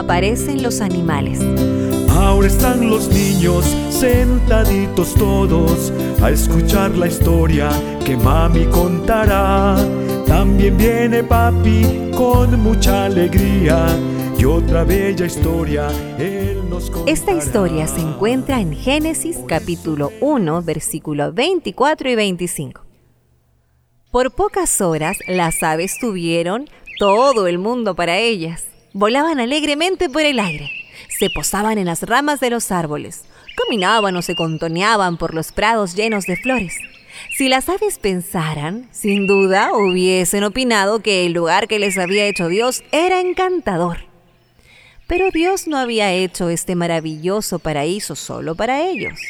aparecen los animales. Ahora están los niños sentaditos todos a escuchar la historia que mami contará. También viene papi con mucha alegría y otra bella historia él nos contará. Esta historia se encuentra en Génesis capítulo 1, versículo 24 y 25. Por pocas horas las aves tuvieron todo el mundo para ellas. Volaban alegremente por el aire, se posaban en las ramas de los árboles, caminaban o se contoneaban por los prados llenos de flores. Si las aves pensaran, sin duda hubiesen opinado que el lugar que les había hecho Dios era encantador. Pero Dios no había hecho este maravilloso paraíso solo para ellos.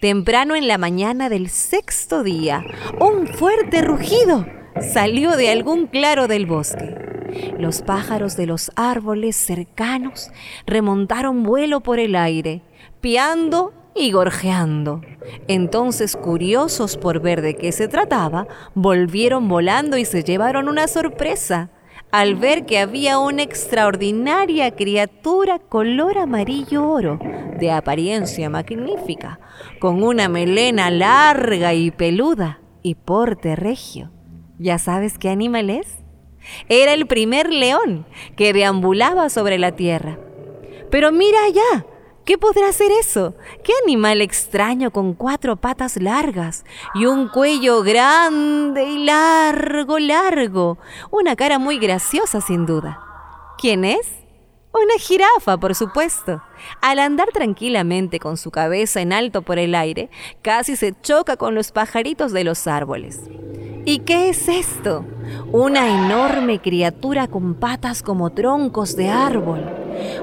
Temprano en la mañana del sexto día, un fuerte rugido salió de algún claro del bosque. Los pájaros de los árboles cercanos remontaron vuelo por el aire, piando y gorjeando. Entonces, curiosos por ver de qué se trataba, volvieron volando y se llevaron una sorpresa al ver que había una extraordinaria criatura color amarillo oro, de apariencia magnífica, con una melena larga y peluda y porte regio. ¿Ya sabes qué animal es? Era el primer león que deambulaba sobre la tierra. Pero mira allá, ¿qué podrá ser eso? ¿Qué animal extraño con cuatro patas largas y un cuello grande y largo, largo? Una cara muy graciosa sin duda. ¿Quién es? Una jirafa, por supuesto. Al andar tranquilamente con su cabeza en alto por el aire, casi se choca con los pajaritos de los árboles. ¿Y qué es esto? Una enorme criatura con patas como troncos de árbol,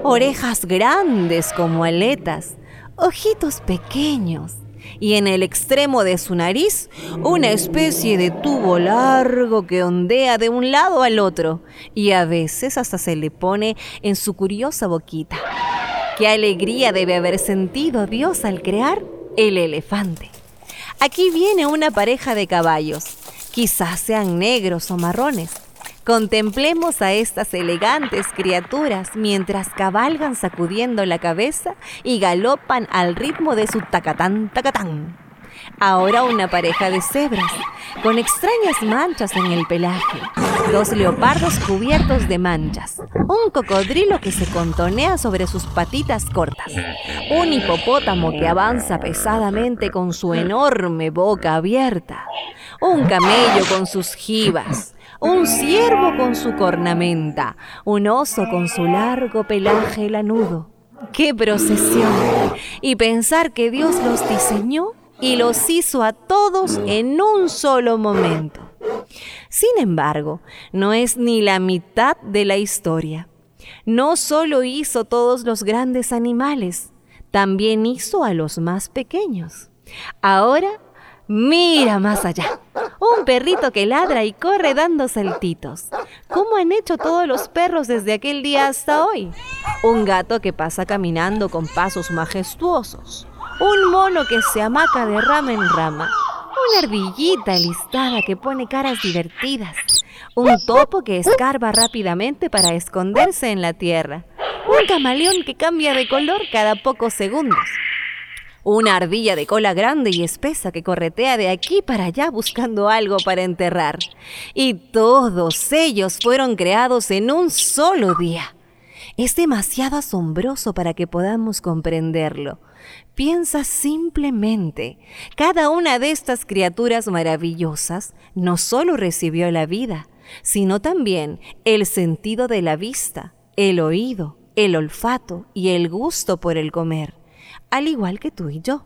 orejas grandes como aletas, ojitos pequeños y en el extremo de su nariz una especie de tubo largo que ondea de un lado al otro y a veces hasta se le pone en su curiosa boquita. Qué alegría debe haber sentido Dios al crear el elefante. Aquí viene una pareja de caballos Quizás sean negros o marrones. Contemplemos a estas elegantes criaturas mientras cabalgan sacudiendo la cabeza y galopan al ritmo de su tacatán tacatán. Ahora una pareja de cebras, con extrañas manchas en el pelaje, dos leopardos cubiertos de manchas, un cocodrilo que se contonea sobre sus patitas cortas, un hipopótamo que avanza pesadamente con su enorme boca abierta, un camello con sus jibas, un ciervo con su cornamenta, un oso con su largo pelaje lanudo. ¡Qué procesión! Y pensar que Dios los diseñó y los hizo a todos en un solo momento. Sin embargo, no es ni la mitad de la historia. No solo hizo todos los grandes animales, también hizo a los más pequeños. Ahora Mira más allá. Un perrito que ladra y corre dando saltitos. ¿Cómo han hecho todos los perros desde aquel día hasta hoy? Un gato que pasa caminando con pasos majestuosos. Un mono que se amaca de rama en rama. Una ardillita listada que pone caras divertidas. Un topo que escarba rápidamente para esconderse en la tierra. Un camaleón que cambia de color cada pocos segundos una ardilla de cola grande y espesa que corretea de aquí para allá buscando algo para enterrar. Y todos ellos fueron creados en un solo día. Es demasiado asombroso para que podamos comprenderlo. Piensa simplemente, cada una de estas criaturas maravillosas no solo recibió la vida, sino también el sentido de la vista, el oído, el olfato y el gusto por el comer al igual que tú y yo.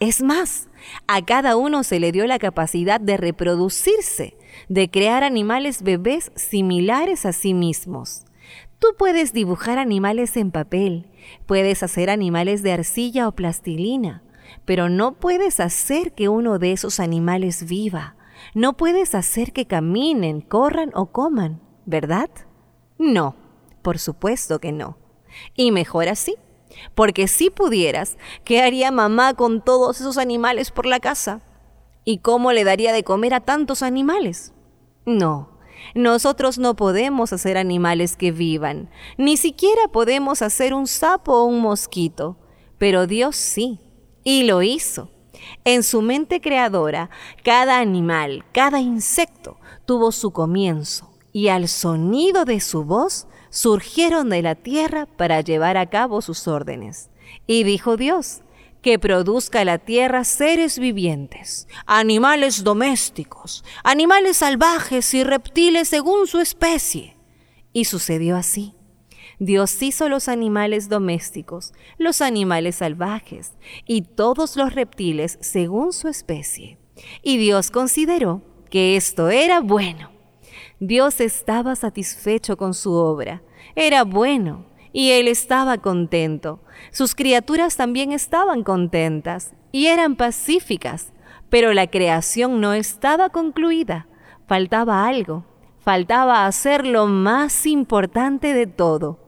Es más, a cada uno se le dio la capacidad de reproducirse, de crear animales bebés similares a sí mismos. Tú puedes dibujar animales en papel, puedes hacer animales de arcilla o plastilina, pero no puedes hacer que uno de esos animales viva. No puedes hacer que caminen, corran o coman, ¿verdad? No, por supuesto que no. Y mejor así. Porque si pudieras, ¿qué haría mamá con todos esos animales por la casa? ¿Y cómo le daría de comer a tantos animales? No, Nosotros no podemos hacer animales que vivan, ni siquiera podemos hacer un sapo o un mosquito, pero Dios sí, y lo hizo. En su mente creadora, cada animal, cada insecto tuvo su comienzo, y al sonido de su voz surgieron de la tierra para llevar a cabo sus órdenes. Y dijo Dios, que produzca la tierra seres vivientes, animales domésticos, animales salvajes y reptiles según su especie. Y sucedió así. Dios hizo los animales domésticos, los animales salvajes y todos los reptiles según su especie. Y Dios consideró que esto era bueno. Dios estaba satisfecho con su obra. Era bueno y él estaba contento. Sus criaturas también estaban contentas y eran pacíficas, pero la creación no estaba concluida. Faltaba algo, faltaba hacer lo más importante de todo.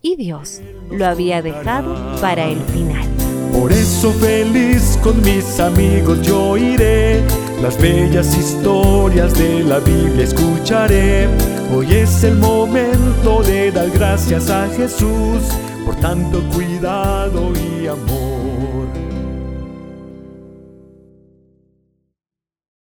Y Dios lo había dejado para el final. Por eso feliz con mis amigos yo iré, las bellas historias de la Biblia escucharé. Hoy es el momento de dar gracias a Jesús por tanto cuidado y amor.